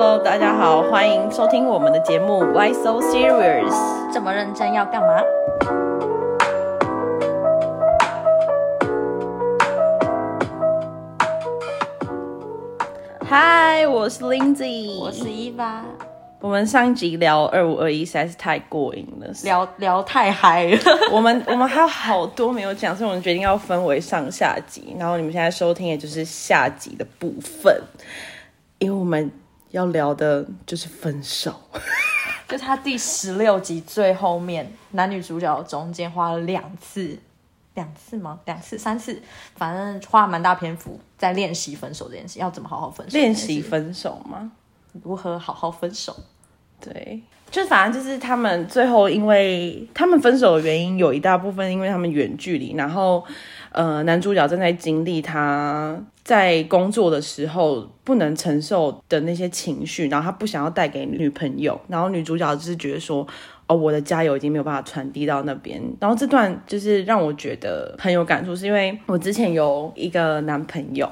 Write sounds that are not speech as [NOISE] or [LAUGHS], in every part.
Hello，大家好，欢迎收听我们的节目 Why So Serious。这么认真要干嘛？嗨，我是 Lindsay，我是伊娃，我们上一集聊二五二一实在是太过瘾了，聊聊太嗨了。[LAUGHS] 我们我们还有好多没有讲，所以我们决定要分为上下集。然后你们现在收听的就是下集的部分，因为我们要聊的就是分手。[LAUGHS] 就他第十六集最后面，男女主角中间花了两次，两次吗？两次、三次，反正花了蛮大篇幅在练习分手这件事，要怎么好好分手？练习分手吗？如何好好分手？对，就反正就是他们最后，因为他们分手的原因有一大部分，因为他们远距离，然后呃，男主角正在经历他在工作的时候不能承受的那些情绪，然后他不想要带给女朋友，然后女主角就是觉得说。哦，我的加油已经没有办法传递到那边，然后这段就是让我觉得很有感触，是因为我之前有一个男朋友。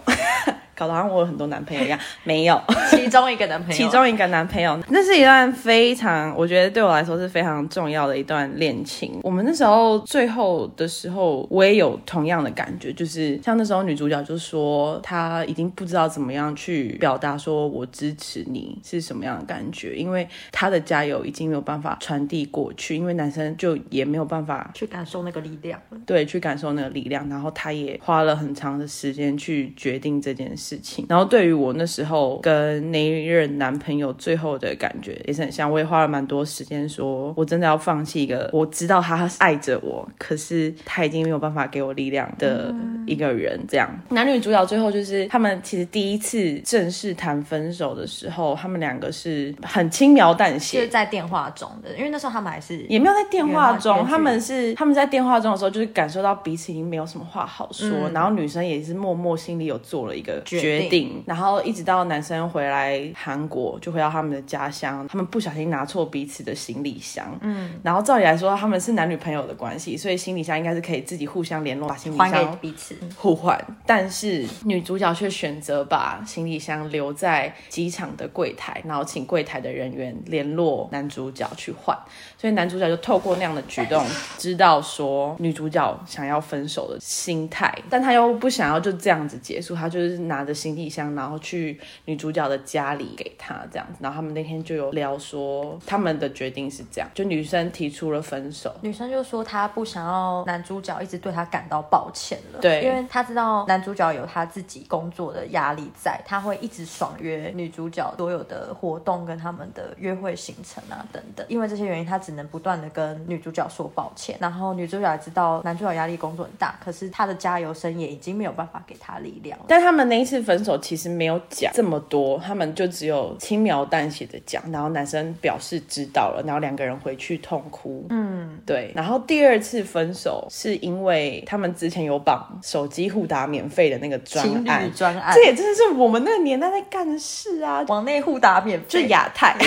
搞得好像我有很多男朋友一样，[LAUGHS] 没有，其中一个男朋友，其中一个男朋友，那是一段非常，我觉得对我来说是非常重要的一段恋情。我们那时候最后的时候，我也有同样的感觉，就是像那时候女主角就说，她已经不知道怎么样去表达说我支持你是什么样的感觉，因为她的加油已经没有办法传递过去，因为男生就也没有办法去感受那个力量，对，去感受那个力量，然后他也花了很长的时间去决定这件事。事情，然后对于我那时候跟那一任男朋友最后的感觉也是很像，我也花了蛮多时间，说我真的要放弃一个我知道他爱着我，可是他已经没有办法给我力量的一个人。这样，男女主角最后就是他们其实第一次正式谈分手的时候，他们两个是很轻描淡写，是在电话中的，因为那时候他们还是也没有在电话中，他们是他们在电话中的时候，就是感受到彼此已经没有什么话好说，然后女生也是默默心里有做了一个。决定，然后一直到男生回来韩国，就回到他们的家乡，他们不小心拿错彼此的行李箱，嗯，然后照理来说他们是男女朋友的关系，所以行李箱应该是可以自己互相联络，把行李箱彼此。互换，但是女主角却选择把行李箱留在机场的柜台，然后请柜台的人员联络男主角去换，所以男主角就透过那样的举动，知道说女主角想要分手的心态，但他又不想要就这样子结束，他就是拿。的行李箱，然后去女主角的家里给她这样子，然后他们那天就有聊说，他们的决定是这样，就女生提出了分手，女生就说她不想要男主角一直对她感到抱歉了，对，因为她知道男主角有他自己工作的压力在，他会一直爽约女主角所有的活动跟他们的约会行程啊等等，因为这些原因，他只能不断的跟女主角说抱歉，然后女主角也知道男主角压力工作很大，可是他的加油声也已经没有办法给他力量，但他们那一次。分手其实没有讲这么多，他们就只有轻描淡写的讲，然后男生表示知道了，然后两个人回去痛哭。嗯，对。然后第二次分手是因为他们之前有绑手机互打免费的那个专案，专案，这也真的是我们那个年代在干的事啊！往内互打免费，就亚太，[LAUGHS]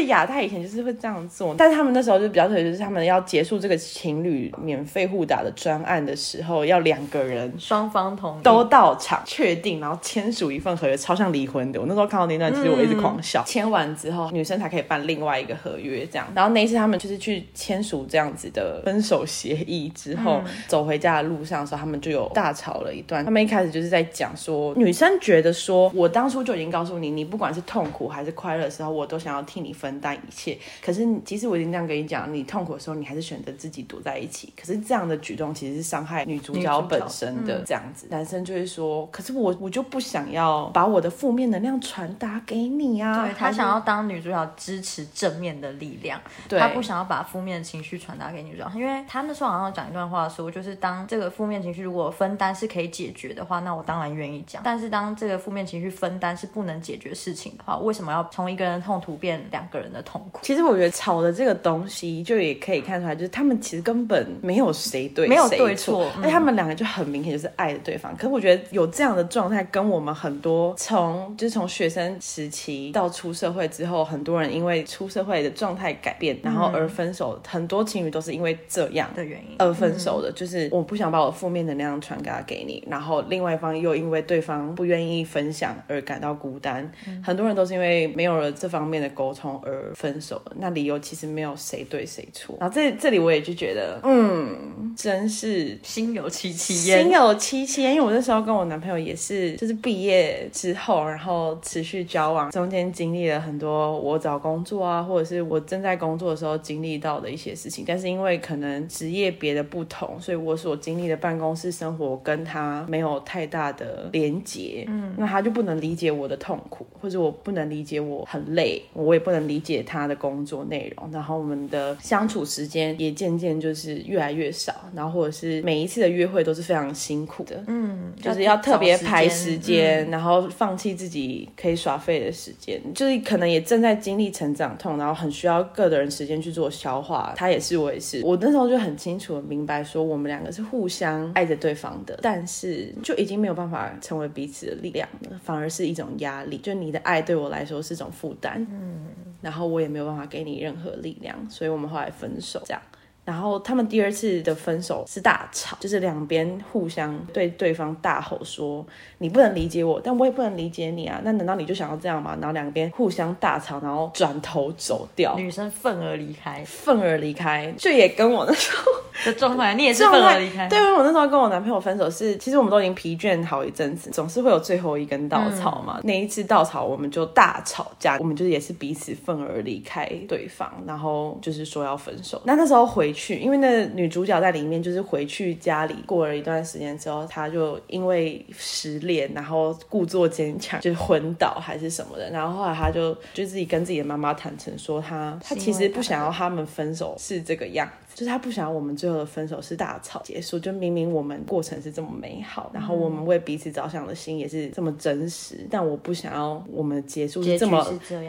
就亚太以前就是会这样做，但是他们那时候就比较特别，就是他们要结束这个情侣免费互打的专案的时候，要两个人双方同意都到场确。定，然后签署一份合约，超像离婚的。我那时候看到那段，其实我一直狂笑。签完之后，女生才可以办另外一个合约，这样。然后那一次他们就是去签署这样子的分手协议之后，走回家的路上的时候，他们就有大吵了一段。他们一开始就是在讲说，女生觉得说，我当初就已经告诉你，你不管是痛苦还是快乐的时候，我都想要替你分担一切。可是即使我已经这样跟你讲，你痛苦的时候，你还是选择自己躲在一起。可是这样的举动其实是伤害女主角本身的。这样子，男生就会说，可是我我就不想。要把我的负面能量传达给你啊！对他想要当女主角支持正面的力量，他不想要把负面情绪传达给女主角，因为他那时候好像讲一段话说，就是当这个负面情绪如果分担是可以解决的话，那我当然愿意讲。但是当这个负面情绪分担是不能解决事情的话，为什么要从一个人痛苦变两个人的痛苦。其实我觉得吵的这个东西，就也可以看出来，就是他们其实根本没有谁对，没有谁对错而且他们两个就很明显就是爱着对方。可是我觉得有这样的状态，跟我们很多从就是从学生时期到出社会之后，很多人因为出社会的状态改变，然后而分手。很多情侣都是因为这样的原因而分手的，就是我不想把我负面能量传达给你，然后另外一方又因为对方不愿意分享而感到孤单。很多人都是因为没有了这方面的沟通而分手了。那理由其实没有谁对谁错。然后这这里我也就觉得，嗯，真是心有戚戚焉，心有戚戚焉。因为我那时候跟我男朋友也是，就是毕业之后，然后持续交往，中间经历了很多我找工作啊，或者是我正在工作的时候经历到的一些事情。但是因为可能职业别的不同，所以我所经历的办公室生活跟他没有太大的连结。嗯，那他就不能理解我的痛苦，或者我不能理解我很累，我也不能理解他的工作内容。然后我们的相处时间也渐渐就是越来越少，然后或者是每一次的约会都是非常辛苦的。嗯，就是要特别排时间，然后放弃自己可以耍废的时间，就是可能也正在经历成长痛，然后很需要个人时间去做消化。他也是，我也是。我那时候就很清楚的明白，说我们两个是互相爱着对方的，但是就已经没有办法成为彼此的力量了，反而是一种压力。就你的爱对我来说是种负担，嗯，然后我也没有办法给你任何力量，所以我们后来分手，这样。然后他们第二次的分手是大吵，就是两边互相对对方大吼说：“你不能理解我，但我也不能理解你啊！那难道你就想要这样吗？”然后两边互相大吵，然后转头走掉，女生愤而离开，愤而离开，就也跟我那时候 [LAUGHS] 的状态，你也是愤而离开。对，因为我那时候跟我男朋友分手是，其实我们都已经疲倦好一阵子，总是会有最后一根稻草嘛。那一次稻草，我们就大吵架，我们就也是彼此愤而离开对方，然后就是说要分手。那那时候回。去，因为那女主角在里面，就是回去家里过了一段时间之后，她就因为失恋，然后故作坚强，就是昏倒还是什么的，然后后来她就就自己跟自己的妈妈坦诚说，她她其实不想要他们分手是这个样。就是他不想要我们最后的分手是大吵结束，就明明我们过程是这么美好，然后我们为彼此着想的心也是这么真实，但我不想要我们结束是这么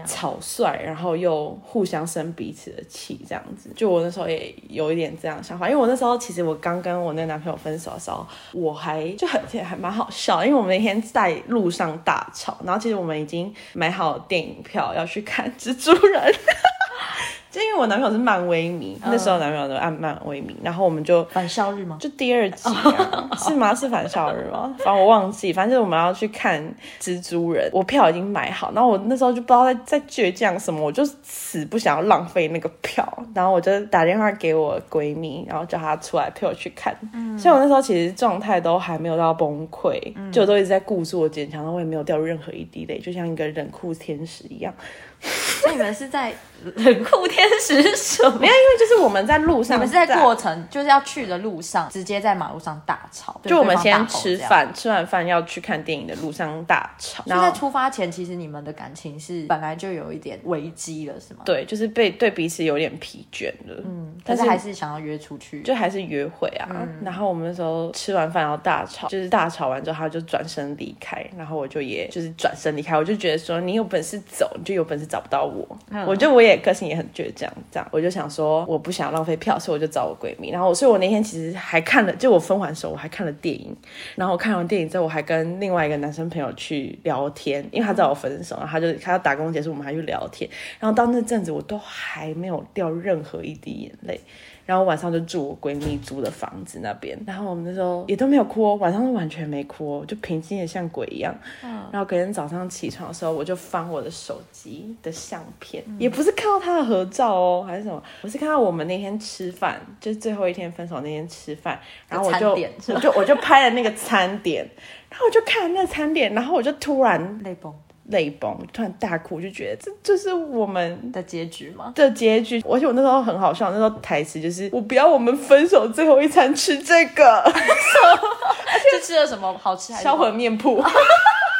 草率，然后又互相生彼此的气，这样子。就我那时候也有一点这样想法，因为我那时候其实我刚跟我那个男朋友分手的时候，我还就很还蛮好笑，因为我们那天在路上大吵，然后其实我们已经买好电影票要去看蜘蛛人。[LAUGHS] 就因为我男朋友是漫威迷，那时候男朋友都按漫威迷，然后我们就返校日吗？就第二集 [LAUGHS] 是吗？是返校日吗？反正我忘记，反正我们要去看蜘蛛人，我票已经买好，然后我那时候就不知道在在倔强什么，我就死不想要浪费那个票，然后我就打电话给我闺蜜，然后叫她出来陪我去看。嗯，所以我那时候其实状态都还没有到崩溃，就都一直在故作坚强，然后我也没有掉任何一滴泪，就像一个冷酷天使一样。那你们是在冷酷天使什么？没有，因为就是我们在路上，你们是在过程就是要去的路上，直接在马路上大吵。就我们先吃饭，吃完饭要去看电影的路上大吵。就在出发前，其实你们的感情是本来就有一点危机了，是吗？对，就是被对彼此有点疲倦了。嗯，但是还是想要约出去，就还是约会啊。然后我们那时候吃完饭要大吵，就是大吵完之后，他就转身离开，然后我就也就是转身离开，我就觉得说你有本事走，你就有本事找不到我。我觉得我也个性也很倔强，这样我就想说我不想浪费票，所以我就找我闺蜜。然后，所以我那天其实还看了，就我分完手我还看了电影。然后我看完电影之后，我还跟另外一个男生朋友去聊天，因为他知道我分手，然后他就他要打工结束，我们还去聊天。然后到那阵子，我都还没有掉任何一滴眼泪。然后晚上就住我闺蜜租的房子那边，然后我们那时候也都没有哭，晚上都完全没哭，就平静的像鬼一样。嗯。然后隔天早上起床的时候，我就翻我的手机的相片，也不是看到他的合照哦，还是什么，我是看到我们那天吃饭，就是最后一天分手那天吃饭，然后我就我就我就拍了那个餐点，然后我就看那个餐点，然后我就突然泪崩。泪崩，突然大哭，就觉得这就是我们的结局吗？的结局。而且我那时候很好笑，那时候台词就是“我不要我们分手最后一餐吃这个”，[LAUGHS] 而且吃了什么好吃？销魂面铺，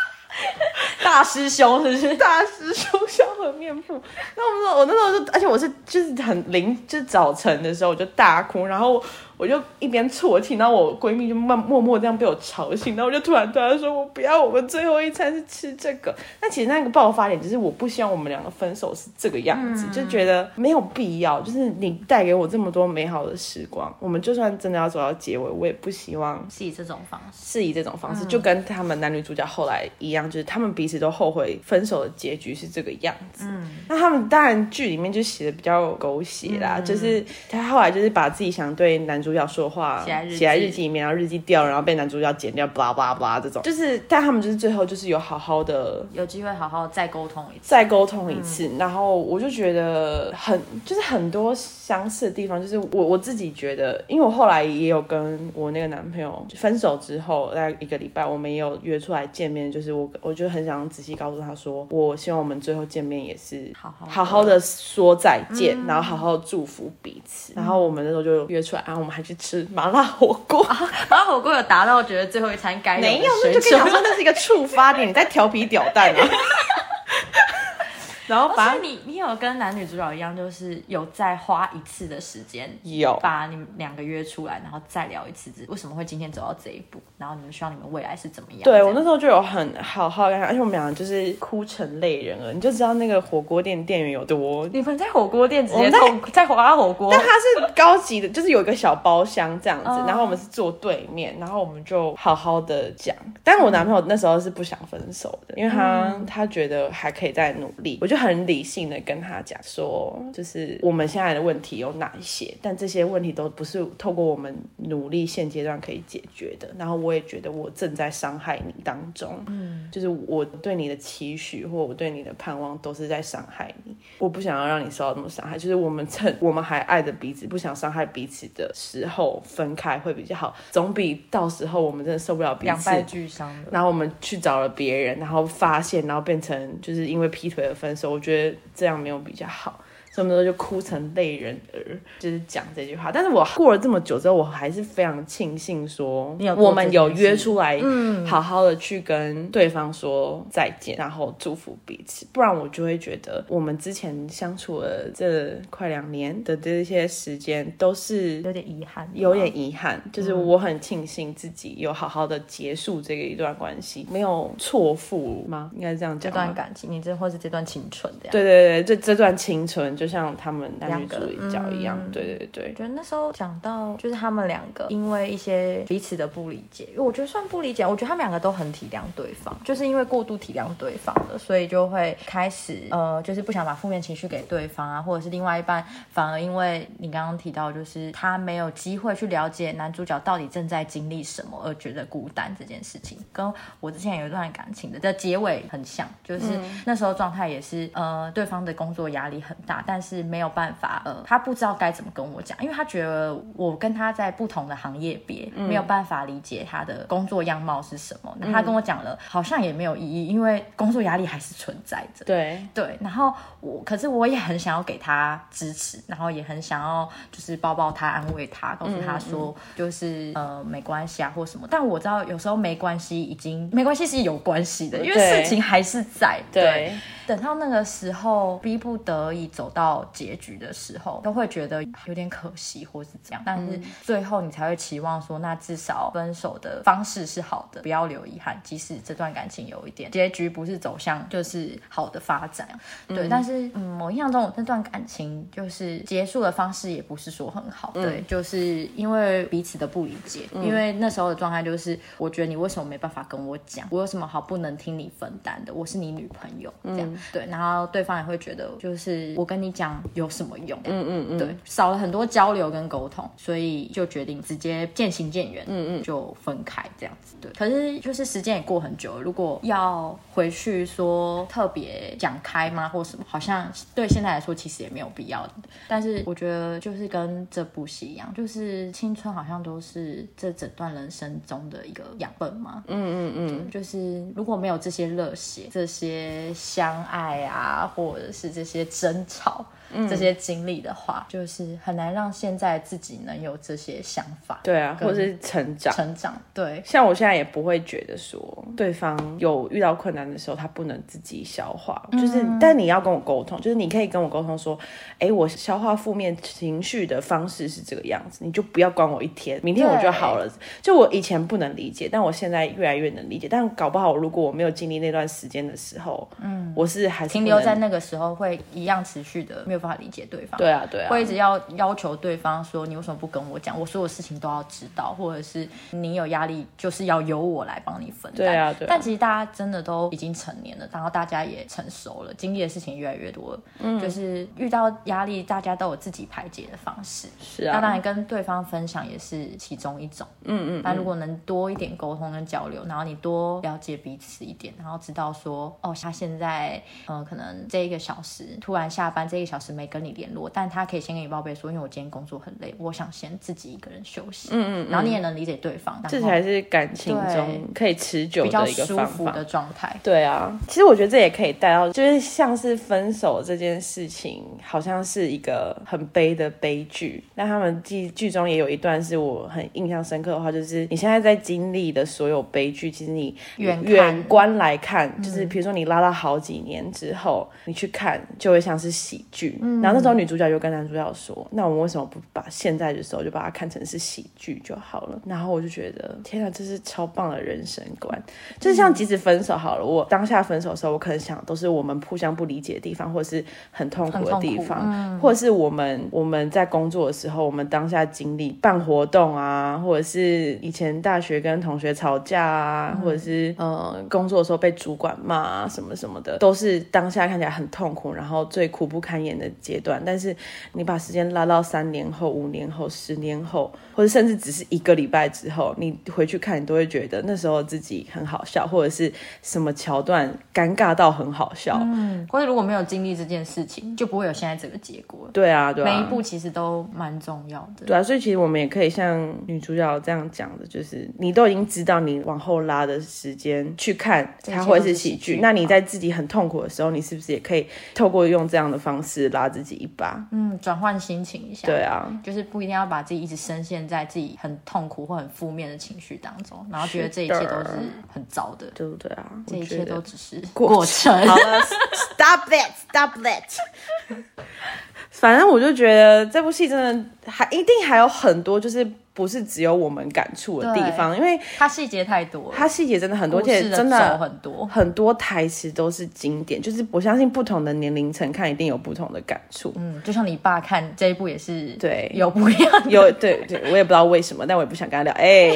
[LAUGHS] 大师兄是不是？[LAUGHS] 大师兄销魂面铺。那我们说，我那时候就，而且我是就是很临，就是早晨的时候我就大哭，然后。我就一边啜泣，然后我闺蜜就慢默默这样被我吵醒，然后我就突然对她说：“我不要，我们最后一餐是吃这个。”那其实那个爆发点就是我不希望我们两个分手是这个样子，就觉得没有必要。就是你带给我这么多美好的时光，我们就算真的要走到结尾，我也不希望是以这种方式，是以这种方式，就跟他们男女主角后来一样，就是他们彼此都后悔分手的结局是这个样子。嗯，那他们当然剧里面就写的比较狗血啦，就是他后来就是把自己想对男主角说话写在日记。里面，然后日记掉了，然后被男主角剪掉，巴拉巴拉巴拉这种，就是但他们就是最后就是有好好的有机会好好再沟通一次，再沟通一次，然后我就觉得很就是很多相似的地方，就是我我自己觉得，因为我后来也有跟我那个男朋友分手之后，大概一个礼拜，我们也有约出来见面，就是我我就很想仔细告诉他说，我希望我们最后见面也是好好好好的说再见，然后好好祝福彼此，然后我们那时候就约出来，然后我们还去吃麻辣火锅，[LAUGHS] 麻辣火锅有达到觉得最后一餐该没有，那就跟你讲说那是一个触发点，你在调皮屌蛋啊。[LAUGHS] 然后，反正你你有跟男女主角一样，就是有再花一次的时间，有把你们两个约出来，然后再聊一次，为什么会今天走到这一步？然后你们希望你们未来是怎么样？对我那时候就有很好好看，而且我们两个就是哭成泪人了，你就知道那个火锅店店员有多。[LAUGHS] 你们在火锅店直接在 [LAUGHS] 在华火锅，但它是高级的，就是有一个小包厢这样子，然后我们是坐对面，然后我们就好好的讲。但我男朋友那时候是不想分手的，因为他他觉得还可以再努力，我就。很理性的跟他讲说，就是我们现在的问题有哪一些，但这些问题都不是透过我们努力现阶段可以解决的。然后我也觉得我正在伤害你当中，嗯，就是我对你的期许或我对你的盼望都是在伤害你。我不想要让你受到那么伤害，就是我们趁我们还爱着彼此，不想伤害彼此的时候分开会比较好，总比到时候我们真的受不了彼此两败俱伤然后我们去找了别人，然后发现，然后变成就是因为劈腿而分手。我觉得这样没有比较好。所以那时候就哭成泪人儿，就是讲这句话。但是我过了这么久之后，我还是非常庆幸说，我们有约出来，嗯，好好的去跟对方说再见，然后祝福彼此。不然我就会觉得，我们之前相处了这快两年的这些时间，都是有点遗憾，有点遗憾。就是我很庆幸自己有好好的结束这个一段关系，没有错付吗？应该是这样讲。这段感情，你这或是这段青春这样。对对对，这这段青春。就像他们男女主角一样，对对对。觉得那时候讲到，就是他们两个因为一些彼此的不理解，因为我觉得算不理解。我觉得他们两个都很体谅对方，就是因为过度体谅对方了，所以就会开始呃，就是不想把负面情绪给对方啊，或者是另外一半反而因为你刚刚提到，就是他没有机会去了解男主角到底正在经历什么而觉得孤单这件事情，跟我之前有一段感情的的结尾很像，就是那时候状态也是呃，对方的工作压力很大。但是没有办法，呃，他不知道该怎么跟我讲，因为他觉得我跟他在不同的行业别，没有办法理解他的工作样貌是什么。那他跟我讲了，好像也没有意义，因为工作压力还是存在着。对对，然后我，可是我也很想要给他支持，然后也很想要就是抱抱他，安慰他，告诉他说，就是呃没关系啊或什么。但我知道有时候没关系，已经没关系是有关系的，因为事情还是在。对。等到那个时候，逼不得已走到结局的时候，都会觉得有点可惜，或是这样。但是最后你才会期望说，那至少分手的方式是好的，不要留遗憾。即使这段感情有一点结局不是走向就是好的发展，对。但是嗯，我印象中这段感情就是结束的方式也不是说很好，对，就是因为彼此的不理解。因为那时候的状态就是，我觉得你为什么没办法跟我讲？我有什么好不能听你分担的？我是你女朋友，这样。对，然后对方也会觉得，就是我跟你讲有什么用？嗯嗯嗯，对，少了很多交流跟沟通，所以就决定直接渐行渐远，嗯嗯，就分开这样子。对，可是就是时间也过很久了，如果要回去说特别讲开吗，或什么，好像对现在来说其实也没有必要的。但是我觉得就是跟这部戏一样，就是青春好像都是这整段人生中的一个样本嘛。嗯嗯嗯，就是如果没有这些热血，这些相。爱啊，或者是这些争吵。这些经历的话，就是很难让现在自己能有这些想法。对啊，或者是成长。成长，对。像我现在也不会觉得说对方有遇到困难的时候，他不能自己消化。就是，但你要跟我沟通，就是你可以跟我沟通说，哎，我消化负面情绪的方式是这个样子，你就不要管我一天，明天我就好了。就我以前不能理解，但我现在越来越能理解。但搞不好，如果我没有经历那段时间的时候，嗯，我是还停留在那个时候，会一样持续的没有。办法理解对方，对啊，对啊，会一直要要求对方说你为什么不跟我讲，我所有事情都要知道，或者是你有压力就是要由我来帮你分担。对啊，对。但其实大家真的都已经成年了，然后大家也成熟了，经历的事情越来越多了。嗯，就是遇到压力，大家都有自己排解的方式。是啊，那当然跟对方分享也是其中一种。嗯嗯。但如果能多一点沟通跟交流，然后你多了解彼此一点，然后知道说哦，他现在呃可能这一个小时突然下班，这一个小时。没跟你联络，但他可以先跟你报备说，因为我今天工作很累，我想先自己一个人休息。嗯嗯，然后你也能理解对方，这才是感情中可以持久的一个方法的状态。对啊，其实我觉得这也可以带到，就是像是分手这件事情，好像是一个很悲的悲剧。那他们剧剧中也有一段是我很印象深刻的话，就是你现在在经历的所有悲剧，其实你远远观来看，就是比如说你拉到好几年之后，你去看就会像是喜剧。然后那时候女主角就跟男主角说：“那我们为什么不把现在的时候就把它看成是喜剧就好了？”然后我就觉得，天啊，这是超棒的人生观。就是像即使分手好了，我当下分手的时候，我可能想都是我们互相不理解的地方，或者是很痛苦的地方，或者是我们我们在工作的时候，我们当下经历办活动啊，或者是以前大学跟同学吵架啊，或者是呃工作的时候被主管骂啊什么什么的，都是当下看起来很痛苦，然后最苦不堪言的。阶段，但是你把时间拉到三年后、五年后、十年后，或者甚至只是一个礼拜之后，你回去看，你都会觉得那时候自己很好笑，或者是什么桥段尴尬到很好笑。嗯，或者如果没有经历这件事情，就不会有现在这个结果。对啊，对啊，每一步其实都蛮重要的。对啊，所以其实我们也可以像女主角这样讲的，就是你都已经知道你往后拉的时间去看，它会是喜剧。那你在自己很痛苦的时候，你是不是也可以透过用这样的方式拉？自己一把，嗯，转换心情一下，对啊，就是不一定要把自己一直深陷在自己很痛苦或很负面的情绪当中，然后觉得这一切都是很糟的，对不对啊？这一切都只是过程。[LAUGHS] 好了，Stop that，Stop that。[LAUGHS] 反正我就觉得这部戏真的还一定还有很多，就是。不是只有我们感触的地方，因为它细节太多，它细节真的很多，而且真的很多很多台词都是经典。就是我相信不同的年龄层看一定有不同的感触。嗯，就像你爸看这一部也是对有不一样，有对对，我也不知道为什么，但我也不想跟他聊。哎，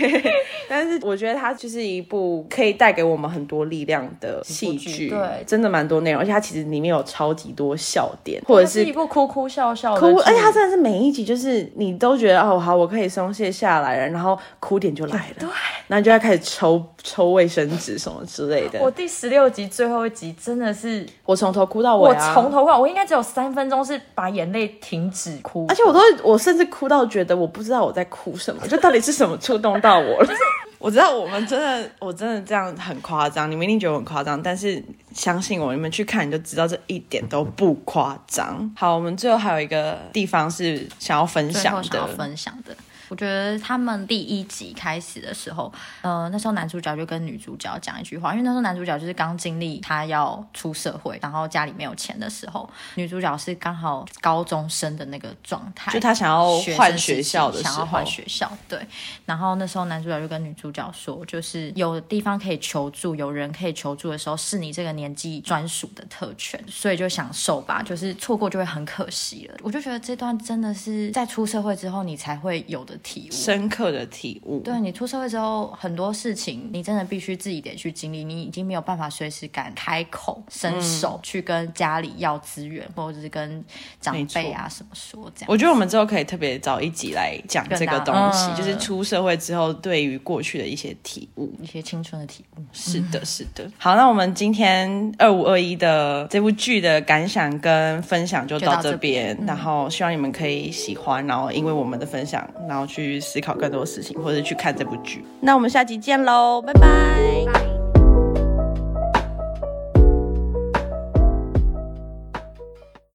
[LAUGHS] 但是我觉得它就是一部可以带给我们很多力量的戏剧，对，真的蛮多内容，而且它其实里面有超级多笑点，或者是一部哭哭笑笑哭，而且它真的是每一集就是你都觉得哦。好，我可以松懈下来了，然后哭点就来了，对，然后就要开始抽抽卫生纸什么之类的。我第十六集最后一集真的是，我从头哭到尾，我从头哭，我应该只有三分钟是把眼泪停止哭，而且我都我甚至哭到觉得我不知道我在哭什么，就到底是什么触动到我了。就是我知道我们真的，我真的这样很夸张，你们一定觉得很夸张，但是相信我，你们去看你就知道这一点都不夸张。好，我们最后还有一个地方是想要分享的，想要分享的。我觉得他们第一集开始的时候，呃，那时候男主角就跟女主角讲一句话，因为那时候男主角就是刚经历他要出社会，然后家里没有钱的时候，女主角是刚好高中生的那个状态，就他想要换学校的想要换学校，对。然后那时候男主角就跟女主角说，就是有地方可以求助，有人可以求助的时候，是你这个年纪专属的特权，所以就享受吧，就是错过就会很可惜了。我就觉得这段真的是在出社会之后你才会有的。体悟深刻的体悟，对你出社会之后，很多事情你真的必须自己得去经历，你已经没有办法随时敢开口伸手去跟家里要资源，或者是跟长辈啊什么说这样。我觉得我们之后可以特别找一集来讲这个东西，就是出社会之后对于过去的一些体悟，一些青春的体悟。是的，[LAUGHS] 是的。好，那我们今天二五二一的这部剧的感想跟分享就到这边，然后希望你们可以喜欢，然后因为我们的分享，然后。去思考更多事情，或者去看这部剧。那我们下集见喽，拜拜。